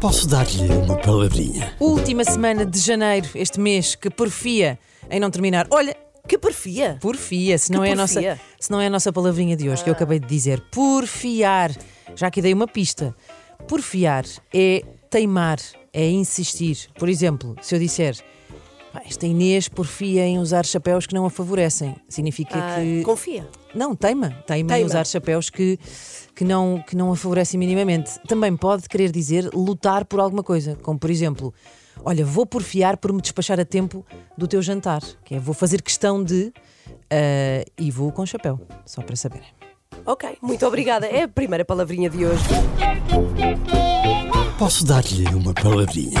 Posso dar-lhe uma palavrinha? Última semana de janeiro, este mês que porfia em não terminar. Olha, Que porfia! porfia, se não, Que é a nossa, porfia? se não é a nossa palavrinha de hoje, que eu acabei de dizer. Porfiar. Já aqui dei uma pista. Porfiar é teimar, é insistir. Por exemplo, se eu disser. "Pá, Esta Inês porfia em usar chapéus que não a favorecem. Significa Ah, que. Confia. Não, teima. Teima em Teima. usar chapéus que, que, não, que não a favorecem minimamente. Também pode querer dizer lutar por alguma coisa, como por exemplo, olha, vou porfiar por me despachar a tempo do teu jantar, que é vou fazer questão de ah, e vou com chapéu, só para saberem. Ok, muito obrigada. É a primeira palavrinha de hoje. Posso dar-lhe uma palavrinha?